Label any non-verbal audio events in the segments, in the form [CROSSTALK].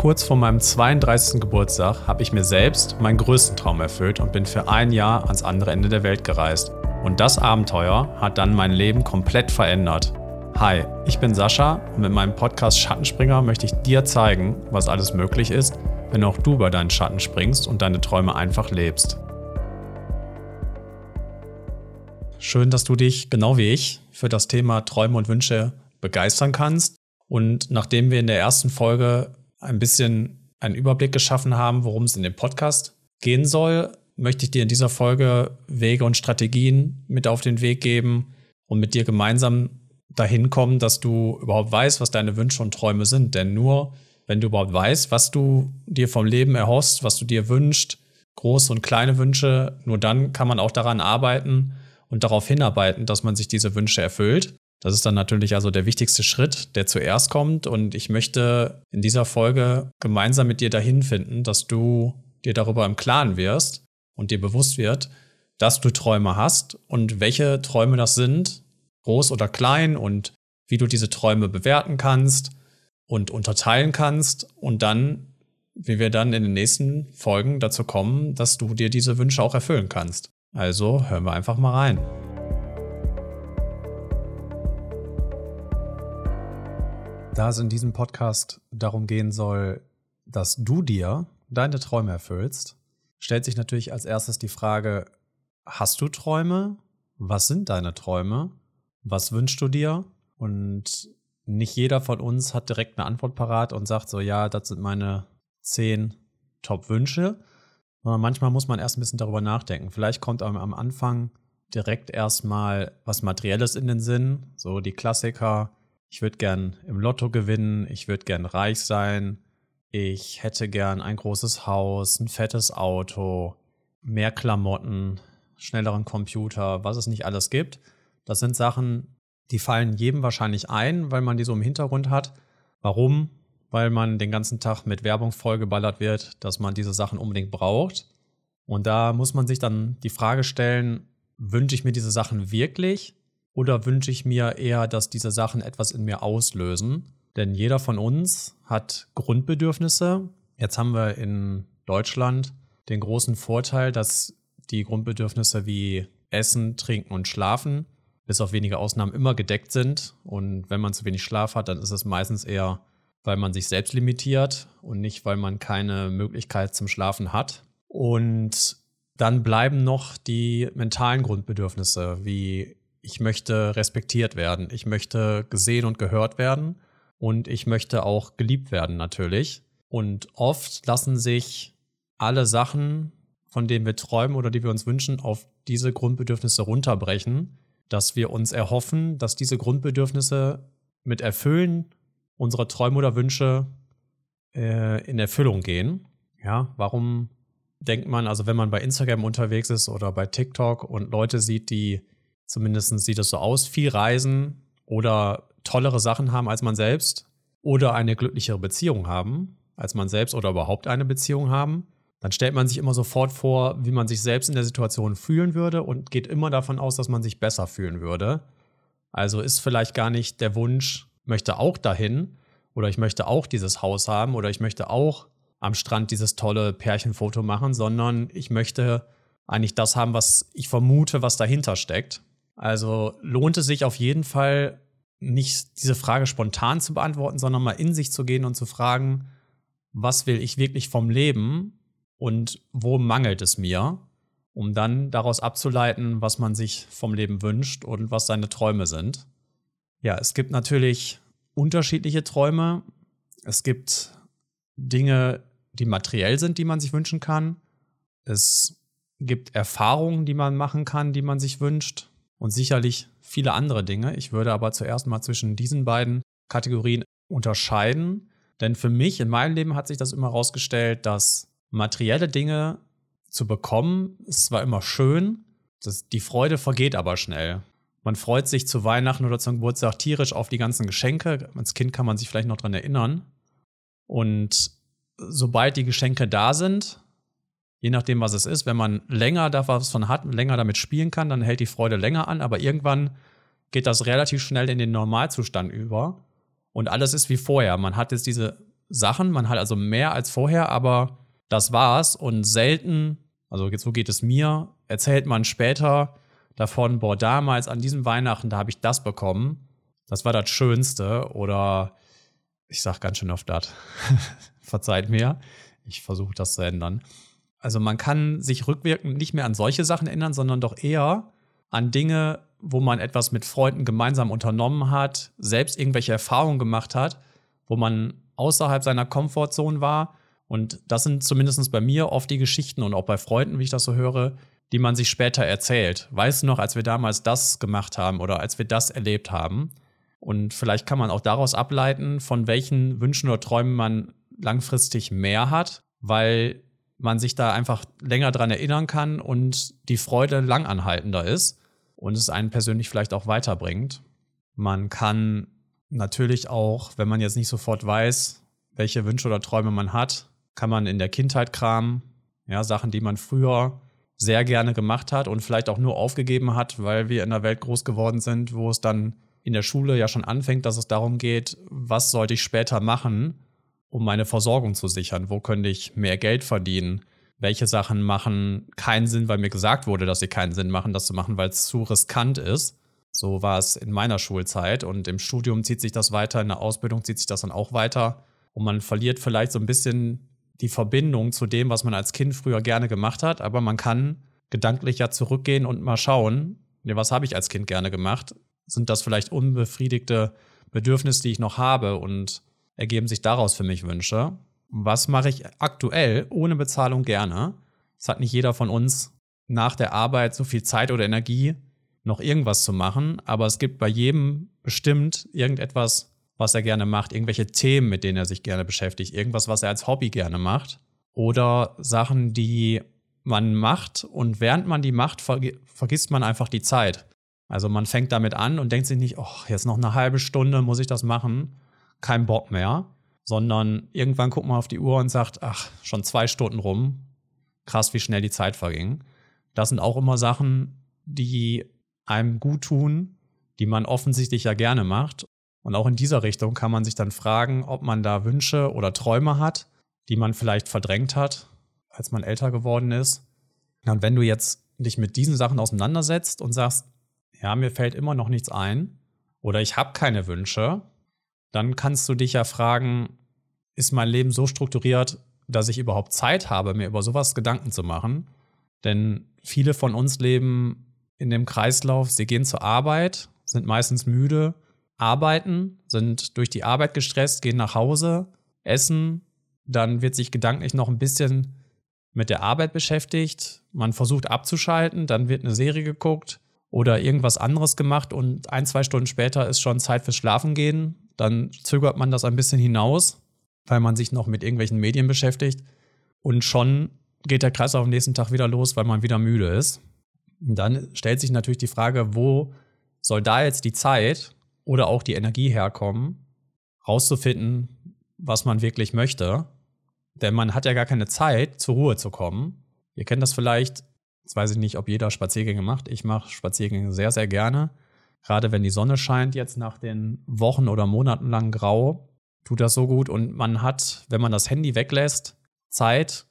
Kurz vor meinem 32. Geburtstag habe ich mir selbst meinen größten Traum erfüllt und bin für ein Jahr ans andere Ende der Welt gereist. Und das Abenteuer hat dann mein Leben komplett verändert. Hi, ich bin Sascha und mit meinem Podcast Schattenspringer möchte ich dir zeigen, was alles möglich ist, wenn auch du über deinen Schatten springst und deine Träume einfach lebst. Schön, dass du dich, genau wie ich, für das Thema Träume und Wünsche begeistern kannst. Und nachdem wir in der ersten Folge ein bisschen einen Überblick geschaffen haben, worum es in dem Podcast gehen soll, möchte ich dir in dieser Folge Wege und Strategien mit auf den Weg geben und mit dir gemeinsam dahin kommen, dass du überhaupt weißt, was deine Wünsche und Träume sind. Denn nur wenn du überhaupt weißt, was du dir vom Leben erhoffst, was du dir wünschst, große und kleine Wünsche, nur dann kann man auch daran arbeiten und darauf hinarbeiten, dass man sich diese Wünsche erfüllt. Das ist dann natürlich also der wichtigste Schritt, der zuerst kommt. Und ich möchte in dieser Folge gemeinsam mit dir dahin finden, dass du dir darüber im Klaren wirst und dir bewusst wird, dass du Träume hast und welche Träume das sind, groß oder klein und wie du diese Träume bewerten kannst und unterteilen kannst und dann, wie wir dann in den nächsten Folgen dazu kommen, dass du dir diese Wünsche auch erfüllen kannst. Also hören wir einfach mal rein. Da es in diesem Podcast darum gehen soll, dass du dir deine Träume erfüllst, stellt sich natürlich als erstes die Frage, hast du Träume? Was sind deine Träume? Was wünschst du dir? Und nicht jeder von uns hat direkt eine Antwort parat und sagt so, ja, das sind meine zehn Top-Wünsche. Sondern manchmal muss man erst ein bisschen darüber nachdenken. Vielleicht kommt einem am Anfang direkt erstmal was Materielles in den Sinn, so die Klassiker, ich würde gern im Lotto gewinnen, ich würde gern reich sein, ich hätte gern ein großes Haus, ein fettes Auto, mehr Klamotten, schnelleren Computer, was es nicht alles gibt. Das sind Sachen, die fallen jedem wahrscheinlich ein, weil man die so im Hintergrund hat. Warum? Weil man den ganzen Tag mit Werbung vollgeballert wird, dass man diese Sachen unbedingt braucht. Und da muss man sich dann die Frage stellen, wünsche ich mir diese Sachen wirklich oder wünsche ich mir eher, dass diese Sachen etwas in mir auslösen? Denn jeder von uns hat Grundbedürfnisse. Jetzt haben wir in Deutschland den großen Vorteil, dass die Grundbedürfnisse wie Essen, Trinken und Schlafen bis auf wenige Ausnahmen immer gedeckt sind. Und wenn man zu wenig Schlaf hat, dann ist es meistens eher, weil man sich selbst limitiert und nicht, weil man keine Möglichkeit zum Schlafen hat. Und dann bleiben noch die mentalen Grundbedürfnisse wie ich möchte respektiert werden, ich möchte gesehen und gehört werden und ich möchte auch geliebt werden natürlich. Und oft lassen sich alle Sachen, von denen wir träumen oder die wir uns wünschen, auf diese Grundbedürfnisse runterbrechen, dass wir uns erhoffen, dass diese Grundbedürfnisse mit Erfüllen unserer Träume oder Wünsche äh, in Erfüllung gehen. Ja, warum denkt man, also wenn man bei Instagram unterwegs ist oder bei TikTok und Leute sieht, die Zumindest sieht es so aus. Viel reisen oder tollere Sachen haben als man selbst oder eine glücklichere Beziehung haben als man selbst oder überhaupt eine Beziehung haben. Dann stellt man sich immer sofort vor, wie man sich selbst in der Situation fühlen würde und geht immer davon aus, dass man sich besser fühlen würde. Also ist vielleicht gar nicht der Wunsch, möchte auch dahin oder ich möchte auch dieses Haus haben oder ich möchte auch am Strand dieses tolle Pärchenfoto machen, sondern ich möchte eigentlich das haben, was ich vermute, was dahinter steckt. Also lohnt es sich auf jeden Fall, nicht diese Frage spontan zu beantworten, sondern mal in sich zu gehen und zu fragen, was will ich wirklich vom Leben und wo mangelt es mir, um dann daraus abzuleiten, was man sich vom Leben wünscht und was seine Träume sind. Ja, es gibt natürlich unterschiedliche Träume. Es gibt Dinge, die materiell sind, die man sich wünschen kann. Es gibt Erfahrungen, die man machen kann, die man sich wünscht und sicherlich viele andere Dinge. Ich würde aber zuerst mal zwischen diesen beiden Kategorien unterscheiden, denn für mich in meinem Leben hat sich das immer herausgestellt, dass materielle Dinge zu bekommen ist zwar immer schön, das, die Freude vergeht aber schnell. Man freut sich zu Weihnachten oder zum Geburtstag tierisch auf die ganzen Geschenke. Als Kind kann man sich vielleicht noch daran erinnern. Und sobald die Geschenke da sind, je nachdem, was es ist. Wenn man länger davon hat, länger damit spielen kann, dann hält die Freude länger an, aber irgendwann geht das relativ schnell in den Normalzustand über und alles ist wie vorher. Man hat jetzt diese Sachen. Man hat also mehr als vorher, aber das war's. Und selten, also so geht es mir, erzählt man später davon, boah, damals an diesem Weihnachten, da habe ich das bekommen. Das war das Schönste. Oder ich sag ganz schön oft das. [LAUGHS] Verzeiht mir. Ich versuche das zu ändern. Also man kann sich rückwirkend nicht mehr an solche Sachen erinnern, sondern doch eher an Dinge, wo man etwas mit Freunden gemeinsam unternommen hat, selbst irgendwelche Erfahrungen gemacht hat, wo man außerhalb seiner Komfortzone war. Und das sind zumindest bei mir oft die Geschichten und auch bei Freunden, wie ich das so höre, die man sich später erzählt. Weißt du noch, als wir damals das gemacht haben oder als wir das erlebt haben? Und vielleicht kann man auch daraus ableiten, von welchen Wünschen oder Träumen man langfristig mehr hat, weil man sich da einfach länger dran erinnern kann und die Freude langanhaltender ist und es einen persönlich vielleicht auch weiterbringt. Man kann natürlich auch, wenn man jetzt nicht sofort weiß, welche Wünsche oder Träume man hat, kann man in der Kindheit kramen, ja, Sachen, die man früher sehr gerne gemacht hat und vielleicht auch nur aufgegeben hat, weil wir in einer Welt groß geworden sind, wo es dann in der Schule ja schon anfängt, dass es darum geht, was sollte ich später machen, um meine Versorgung zu sichern? Wo könnte ich mehr Geld verdienen? welche Sachen machen keinen Sinn, weil mir gesagt wurde, dass sie keinen Sinn machen, das zu machen, weil es zu riskant ist. So war es in meiner Schulzeit und im Studium zieht sich das weiter, in der Ausbildung zieht sich das dann auch weiter und man verliert vielleicht so ein bisschen die Verbindung zu dem, was man als Kind früher gerne gemacht hat, aber man kann gedanklich ja zurückgehen und mal schauen, nee, was habe ich als Kind gerne gemacht? Sind das vielleicht unbefriedigte Bedürfnisse, die ich noch habe und ergeben sich daraus für mich Wünsche? was mache ich aktuell ohne Bezahlung gerne? Es hat nicht jeder von uns nach der Arbeit so viel Zeit oder Energie, noch irgendwas zu machen, aber es gibt bei jedem bestimmt irgendetwas, was er gerne macht, irgendwelche Themen, mit denen er sich gerne beschäftigt, irgendwas, was er als Hobby gerne macht oder Sachen, die man macht und während man die macht, vergisst man einfach die Zeit. Also man fängt damit an und denkt sich nicht, oh, jetzt noch eine halbe Stunde muss ich das machen, kein Bock mehr, sondern irgendwann guckt man auf die Uhr und sagt, ach, schon zwei Stunden rum. Krass, wie schnell die Zeit verging. Das sind auch immer Sachen, die einem gut tun, die man offensichtlich ja gerne macht. Und auch in dieser Richtung kann man sich dann fragen, ob man da Wünsche oder Träume hat, die man vielleicht verdrängt hat, als man älter geworden ist. Und wenn du jetzt dich mit diesen Sachen auseinandersetzt und sagst, ja, mir fällt immer noch nichts ein oder ich habe keine Wünsche, dann kannst du dich ja fragen, ist mein Leben so strukturiert, dass ich überhaupt Zeit habe, mir über sowas Gedanken zu machen? Denn viele von uns leben in dem Kreislauf, sie gehen zur Arbeit, sind meistens müde, arbeiten, sind durch die Arbeit gestresst, gehen nach Hause, essen, dann wird sich gedanklich noch ein bisschen mit der Arbeit beschäftigt, man versucht abzuschalten, dann wird eine Serie geguckt oder irgendwas anderes gemacht und ein, zwei Stunden später ist schon Zeit fürs Schlafen gehen, dann zögert man das ein bisschen hinaus, weil man sich noch mit irgendwelchen Medien beschäftigt. Und schon geht der Kreis auf den nächsten Tag wieder los, weil man wieder müde ist. Und dann stellt sich natürlich die Frage, wo soll da jetzt die Zeit oder auch die Energie herkommen, rauszufinden, was man wirklich möchte. Denn man hat ja gar keine Zeit, zur Ruhe zu kommen. Ihr kennt das vielleicht, jetzt weiß ich nicht, ob jeder Spaziergänge macht. Ich mache Spaziergänge sehr, sehr gerne. Gerade wenn die Sonne scheint, jetzt nach den Wochen oder Monaten lang grau, tut das so gut. Und man hat, wenn man das Handy weglässt, Zeit,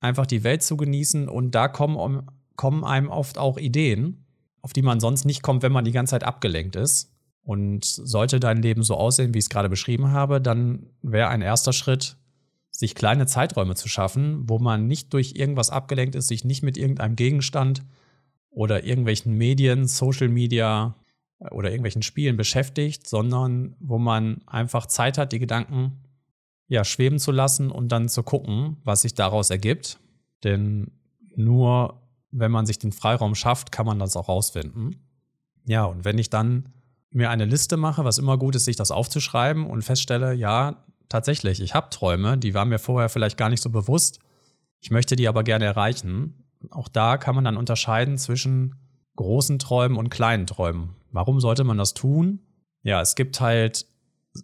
einfach die Welt zu genießen. Und da kommen, kommen einem oft auch Ideen, auf die man sonst nicht kommt, wenn man die ganze Zeit abgelenkt ist. Und sollte dein Leben so aussehen, wie ich es gerade beschrieben habe, dann wäre ein erster Schritt, sich kleine Zeiträume zu schaffen, wo man nicht durch irgendwas abgelenkt ist, sich nicht mit irgendeinem Gegenstand oder irgendwelchen Medien, Social Media, oder irgendwelchen Spielen beschäftigt, sondern wo man einfach Zeit hat, die Gedanken ja, schweben zu lassen und dann zu gucken, was sich daraus ergibt. Denn nur wenn man sich den Freiraum schafft, kann man das auch rausfinden. Ja, und wenn ich dann mir eine Liste mache, was immer gut ist, sich das aufzuschreiben und feststelle, ja, tatsächlich, ich habe Träume, die waren mir vorher vielleicht gar nicht so bewusst. Ich möchte die aber gerne erreichen. Auch da kann man dann unterscheiden zwischen großen Träumen und kleinen Träumen. Warum sollte man das tun? Ja, es gibt halt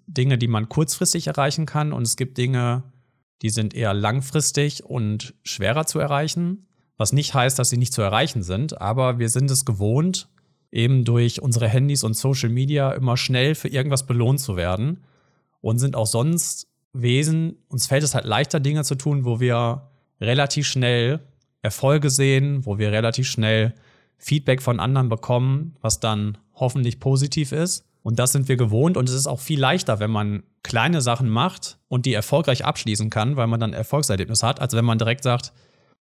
Dinge, die man kurzfristig erreichen kann und es gibt Dinge, die sind eher langfristig und schwerer zu erreichen. Was nicht heißt, dass sie nicht zu erreichen sind, aber wir sind es gewohnt, eben durch unsere Handys und Social Media immer schnell für irgendwas belohnt zu werden und sind auch sonst Wesen, uns fällt es halt leichter, Dinge zu tun, wo wir relativ schnell Erfolge sehen, wo wir relativ schnell Feedback von anderen bekommen, was dann hoffentlich positiv ist. Und das sind wir gewohnt und es ist auch viel leichter, wenn man kleine Sachen macht und die erfolgreich abschließen kann, weil man dann Erfolgserlebnis hat, als wenn man direkt sagt,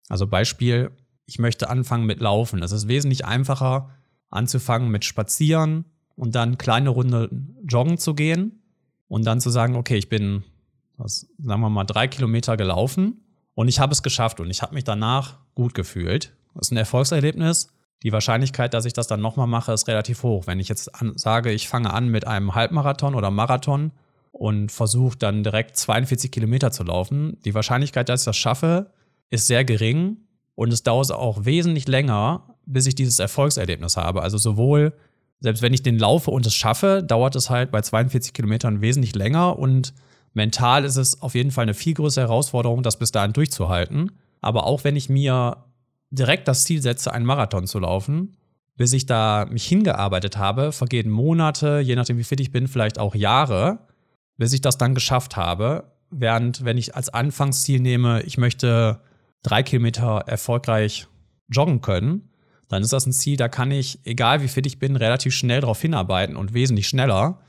also Beispiel, ich möchte anfangen mit Laufen. Es ist wesentlich einfacher, anzufangen mit Spazieren und dann kleine Runde joggen zu gehen und dann zu sagen, okay, ich bin, was, sagen wir mal, drei Kilometer gelaufen und ich habe es geschafft und ich habe mich danach gut gefühlt. Das ist ein Erfolgserlebnis. Die Wahrscheinlichkeit, dass ich das dann nochmal mache, ist relativ hoch. Wenn ich jetzt an, sage, ich fange an mit einem Halbmarathon oder Marathon und versuche dann direkt 42 Kilometer zu laufen, die Wahrscheinlichkeit, dass ich das schaffe, ist sehr gering und es dauert auch wesentlich länger, bis ich dieses Erfolgserlebnis habe. Also sowohl, selbst wenn ich den laufe und es schaffe, dauert es halt bei 42 Kilometern wesentlich länger und mental ist es auf jeden Fall eine viel größere Herausforderung, das bis dahin durchzuhalten. Aber auch wenn ich mir direkt das Ziel setze, einen Marathon zu laufen, bis ich da mich hingearbeitet habe, vergehen Monate, je nachdem wie fit ich bin, vielleicht auch Jahre, bis ich das dann geschafft habe. Während wenn ich als Anfangsziel nehme, ich möchte drei Kilometer erfolgreich joggen können, dann ist das ein Ziel, da kann ich, egal wie fit ich bin, relativ schnell darauf hinarbeiten und wesentlich schneller.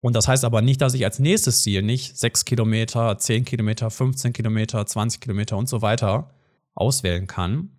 Und das heißt aber nicht, dass ich als nächstes Ziel nicht sechs Kilometer, zehn Kilometer, 15 Kilometer, 20 Kilometer und so weiter auswählen kann.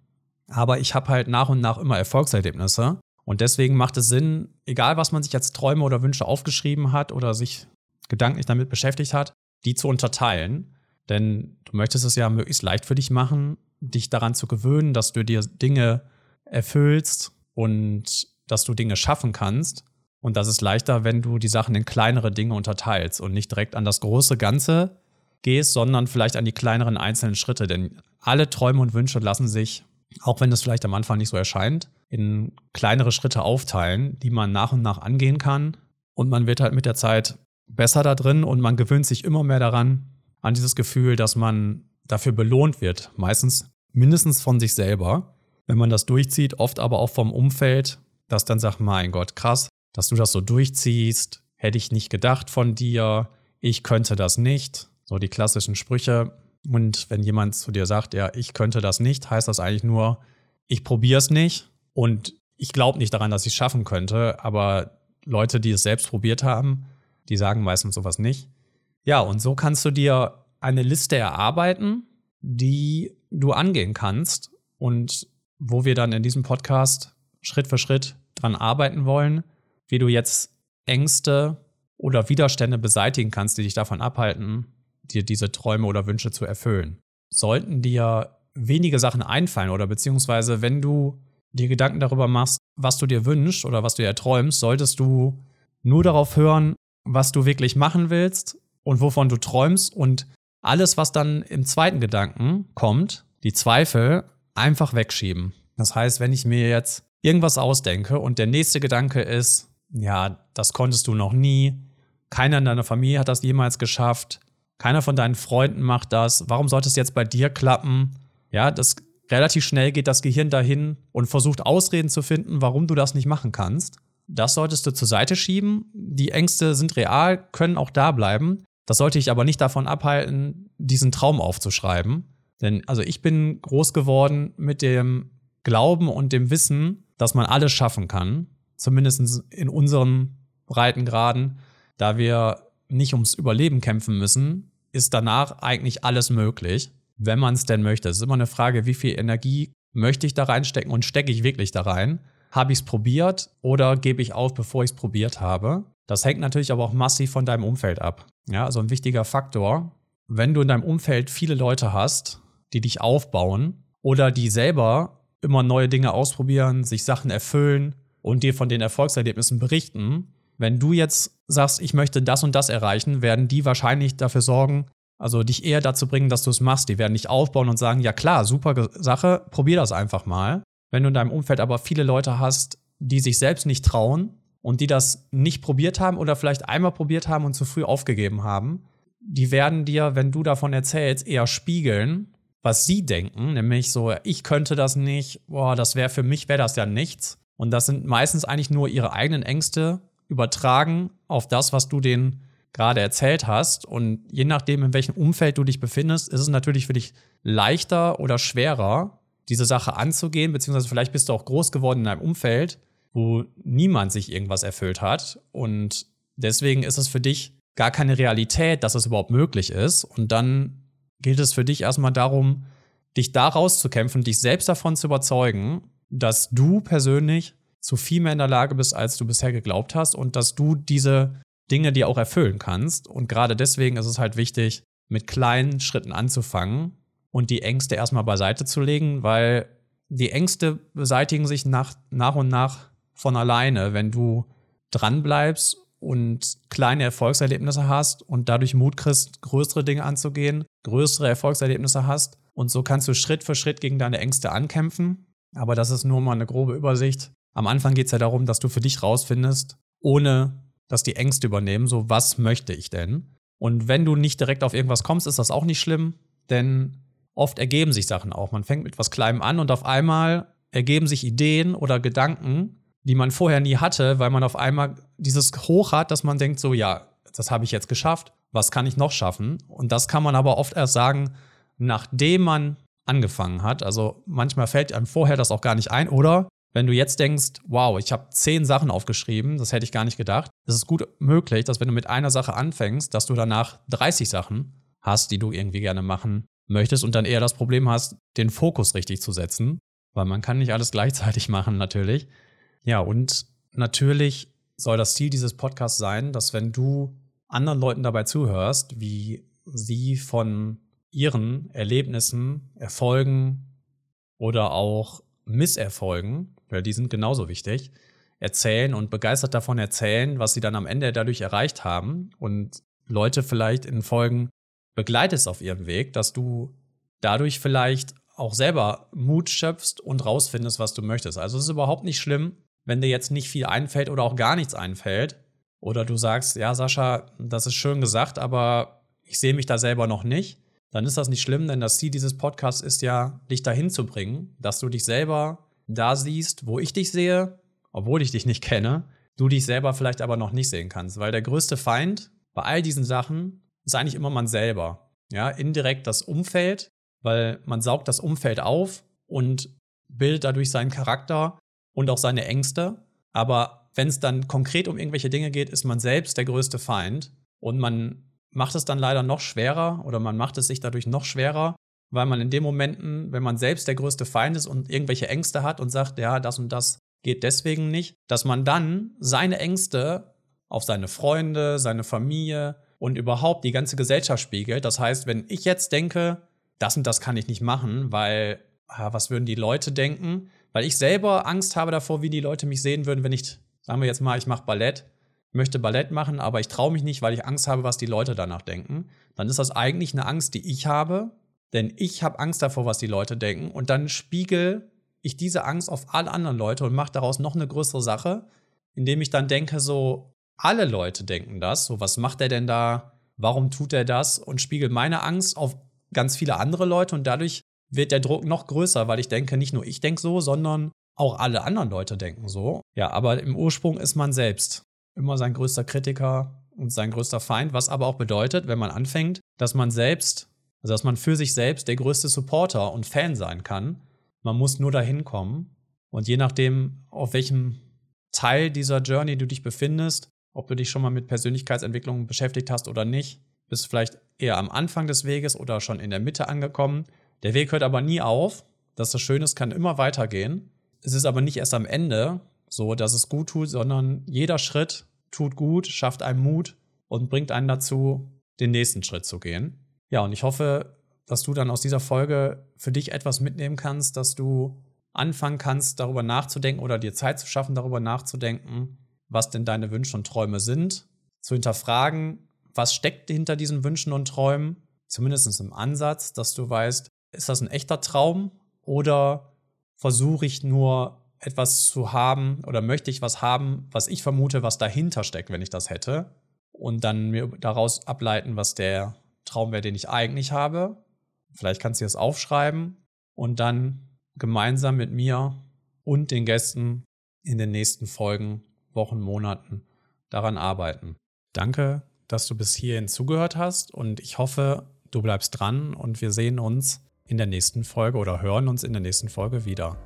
Aber ich habe halt nach und nach immer Erfolgserlebnisse. Und deswegen macht es Sinn, egal was man sich als Träume oder Wünsche aufgeschrieben hat oder sich gedanklich damit beschäftigt hat, die zu unterteilen. Denn du möchtest es ja möglichst leicht für dich machen, dich daran zu gewöhnen, dass du dir Dinge erfüllst und dass du Dinge schaffen kannst. Und das ist leichter, wenn du die Sachen in kleinere Dinge unterteilst und nicht direkt an das große Ganze gehst, sondern vielleicht an die kleineren einzelnen Schritte. Denn alle Träume und Wünsche lassen sich, auch wenn das vielleicht am Anfang nicht so erscheint, in kleinere Schritte aufteilen, die man nach und nach angehen kann. Und man wird halt mit der Zeit besser da drin und man gewöhnt sich immer mehr daran, an dieses Gefühl, dass man dafür belohnt wird. Meistens mindestens von sich selber, wenn man das durchzieht, oft aber auch vom Umfeld, das dann sagt, mein Gott, krass, dass du das so durchziehst, hätte ich nicht gedacht von dir, ich könnte das nicht. So die klassischen Sprüche. Und wenn jemand zu dir sagt, ja, ich könnte das nicht, heißt das eigentlich nur, ich probiere es nicht und ich glaube nicht daran, dass ich es schaffen könnte. Aber Leute, die es selbst probiert haben, die sagen meistens sowas nicht. Ja, und so kannst du dir eine Liste erarbeiten, die du angehen kannst und wo wir dann in diesem Podcast Schritt für Schritt dran arbeiten wollen, wie du jetzt Ängste oder Widerstände beseitigen kannst, die dich davon abhalten, dir diese Träume oder Wünsche zu erfüllen. Sollten dir wenige Sachen einfallen oder beziehungsweise wenn du dir Gedanken darüber machst, was du dir wünschst oder was du dir träumst, solltest du nur darauf hören, was du wirklich machen willst und wovon du träumst und alles, was dann im zweiten Gedanken kommt, die Zweifel, einfach wegschieben. Das heißt, wenn ich mir jetzt irgendwas ausdenke und der nächste Gedanke ist, ja, das konntest du noch nie, keiner in deiner Familie hat das jemals geschafft, keiner von deinen Freunden macht das, warum sollte es jetzt bei dir klappen? Ja, das relativ schnell geht das Gehirn dahin und versucht Ausreden zu finden, warum du das nicht machen kannst. Das solltest du zur Seite schieben. Die Ängste sind real, können auch da bleiben. Das sollte ich aber nicht davon abhalten, diesen Traum aufzuschreiben. Denn also ich bin groß geworden mit dem Glauben und dem Wissen, dass man alles schaffen kann. Zumindest in unseren Breitengraden. Da wir nicht ums Überleben kämpfen müssen, ist danach eigentlich alles möglich, wenn man es denn möchte. Es ist immer eine Frage, wie viel Energie möchte ich da reinstecken und stecke ich wirklich da rein? Habe ich es probiert oder gebe ich auf, bevor ich es probiert habe? Das hängt natürlich aber auch massiv von deinem Umfeld ab. Ja, also ein wichtiger Faktor. Wenn du in deinem Umfeld viele Leute hast, die dich aufbauen oder die selber immer neue Dinge ausprobieren, sich Sachen erfüllen und dir von den Erfolgserlebnissen berichten, wenn du jetzt sagst, ich möchte das und das erreichen, werden die wahrscheinlich dafür sorgen, also dich eher dazu bringen, dass du es machst. Die werden dich aufbauen und sagen, ja klar, super Sache, probier das einfach mal. Wenn du in deinem Umfeld aber viele Leute hast, die sich selbst nicht trauen und die das nicht probiert haben oder vielleicht einmal probiert haben und zu früh aufgegeben haben, die werden dir, wenn du davon erzählst, eher spiegeln, was sie denken, nämlich so, ich könnte das nicht, boah, das wäre für mich, wäre das ja nichts. Und das sind meistens eigentlich nur ihre eigenen Ängste übertragen auf das, was du denen gerade erzählt hast. Und je nachdem, in welchem Umfeld du dich befindest, ist es natürlich für dich leichter oder schwerer, diese Sache anzugehen, beziehungsweise vielleicht bist du auch groß geworden in einem Umfeld, wo niemand sich irgendwas erfüllt hat. Und deswegen ist es für dich gar keine Realität, dass es überhaupt möglich ist. Und dann gilt es für dich erstmal darum, dich da rauszukämpfen, dich selbst davon zu überzeugen, dass du persönlich zu viel mehr in der Lage bist, als du bisher geglaubt hast und dass du diese Dinge dir auch erfüllen kannst. Und gerade deswegen ist es halt wichtig, mit kleinen Schritten anzufangen und die Ängste erstmal beiseite zu legen, weil die Ängste beseitigen sich nach, nach und nach von alleine, wenn du dranbleibst und kleine Erfolgserlebnisse hast und dadurch Mut kriegst, größere Dinge anzugehen, größere Erfolgserlebnisse hast. Und so kannst du Schritt für Schritt gegen deine Ängste ankämpfen. Aber das ist nur mal eine grobe Übersicht. Am Anfang geht es ja darum, dass du für dich rausfindest, ohne dass die Ängste übernehmen, so was möchte ich denn? Und wenn du nicht direkt auf irgendwas kommst, ist das auch nicht schlimm, denn oft ergeben sich Sachen auch. Man fängt mit etwas Kleinem an und auf einmal ergeben sich Ideen oder Gedanken, die man vorher nie hatte, weil man auf einmal dieses Hoch hat, dass man denkt, so ja, das habe ich jetzt geschafft, was kann ich noch schaffen? Und das kann man aber oft erst sagen, nachdem man angefangen hat. Also manchmal fällt einem vorher das auch gar nicht ein. Oder wenn du jetzt denkst, wow, ich habe zehn Sachen aufgeschrieben, das hätte ich gar nicht gedacht, ist es gut möglich, dass wenn du mit einer Sache anfängst, dass du danach 30 Sachen hast, die du irgendwie gerne machen möchtest und dann eher das Problem hast, den Fokus richtig zu setzen, weil man kann nicht alles gleichzeitig [LAUGHS] machen natürlich. Ja, und natürlich soll das Ziel dieses Podcasts sein, dass wenn du anderen Leuten dabei zuhörst, wie sie von ihren Erlebnissen, Erfolgen oder auch Misserfolgen, weil die sind genauso wichtig, erzählen und begeistert davon erzählen, was sie dann am Ende dadurch erreicht haben und Leute vielleicht in Folgen begleitest auf ihrem Weg, dass du dadurch vielleicht auch selber Mut schöpfst und rausfindest, was du möchtest. Also es ist überhaupt nicht schlimm, wenn dir jetzt nicht viel einfällt oder auch gar nichts einfällt. Oder du sagst, ja, Sascha, das ist schön gesagt, aber ich sehe mich da selber noch nicht. Dann ist das nicht schlimm, denn das Ziel dieses Podcasts ist ja, dich dahin zu bringen, dass du dich selber da siehst, wo ich dich sehe, obwohl ich dich nicht kenne, du dich selber vielleicht aber noch nicht sehen kannst. Weil der größte Feind bei all diesen Sachen ist eigentlich immer man selber. Ja, indirekt das Umfeld, weil man saugt das Umfeld auf und bildet dadurch seinen Charakter und auch seine Ängste. Aber wenn es dann konkret um irgendwelche Dinge geht, ist man selbst der größte Feind und man macht es dann leider noch schwerer oder man macht es sich dadurch noch schwerer, weil man in den Momenten, wenn man selbst der größte Feind ist und irgendwelche Ängste hat und sagt, ja, das und das geht deswegen nicht, dass man dann seine Ängste auf seine Freunde, seine Familie und überhaupt die ganze Gesellschaft spiegelt. Das heißt, wenn ich jetzt denke, das und das kann ich nicht machen, weil, ah, was würden die Leute denken? weil ich selber Angst habe davor, wie die Leute mich sehen würden, wenn ich, sagen wir jetzt mal, ich mache Ballett, möchte Ballett machen, aber ich traue mich nicht, weil ich Angst habe, was die Leute danach denken, dann ist das eigentlich eine Angst, die ich habe, denn ich habe Angst davor, was die Leute denken. Und dann spiegel ich diese Angst auf alle anderen Leute und mache daraus noch eine größere Sache, indem ich dann denke, so, alle Leute denken das, so, was macht er denn da, warum tut er das? Und spiegel meine Angst auf ganz viele andere Leute. Und dadurch wird der Druck noch größer, weil ich denke, nicht nur ich denke so, sondern auch alle anderen Leute denken so. Ja, aber im Ursprung ist man selbst immer sein größter Kritiker und sein größter Feind, was aber auch bedeutet, wenn man anfängt, dass man selbst, also dass man für sich selbst der größte Supporter und Fan sein kann. Man muss nur dahin kommen. Und je nachdem, auf welchem Teil dieser Journey du dich befindest, ob du dich schon mal mit Persönlichkeitsentwicklung beschäftigt hast oder nicht, bist vielleicht eher am Anfang des Weges oder schon in der Mitte angekommen, der Weg hört aber nie auf. Das ist das Schöne, es kann immer weitergehen. Es ist aber nicht erst am Ende so, dass es gut tut, sondern jeder Schritt tut gut, schafft einem Mut und bringt einen dazu, den nächsten Schritt zu gehen. Ja, und ich hoffe, dass du dann aus dieser Folge für dich etwas mitnehmen kannst, dass du anfangen kannst, darüber nachzudenken oder dir Zeit zu schaffen, darüber nachzudenken, was denn deine Wünsche und Träume sind, zu hinterfragen, was steckt hinter diesen Wünschen und Träumen, zumindest im Ansatz, dass du weißt, ist das ein echter Traum oder versuche ich nur etwas zu haben oder möchte ich was haben, was ich vermute, was dahinter steckt, wenn ich das hätte. Und dann mir daraus ableiten, was der Traum wäre, den ich eigentlich habe. Vielleicht kannst du das aufschreiben und dann gemeinsam mit mir und den Gästen in den nächsten Folgen, Wochen, Monaten daran arbeiten. Danke, dass du bis hierhin zugehört hast und ich hoffe, du bleibst dran und wir sehen uns in der nächsten Folge oder hören uns in der nächsten Folge wieder.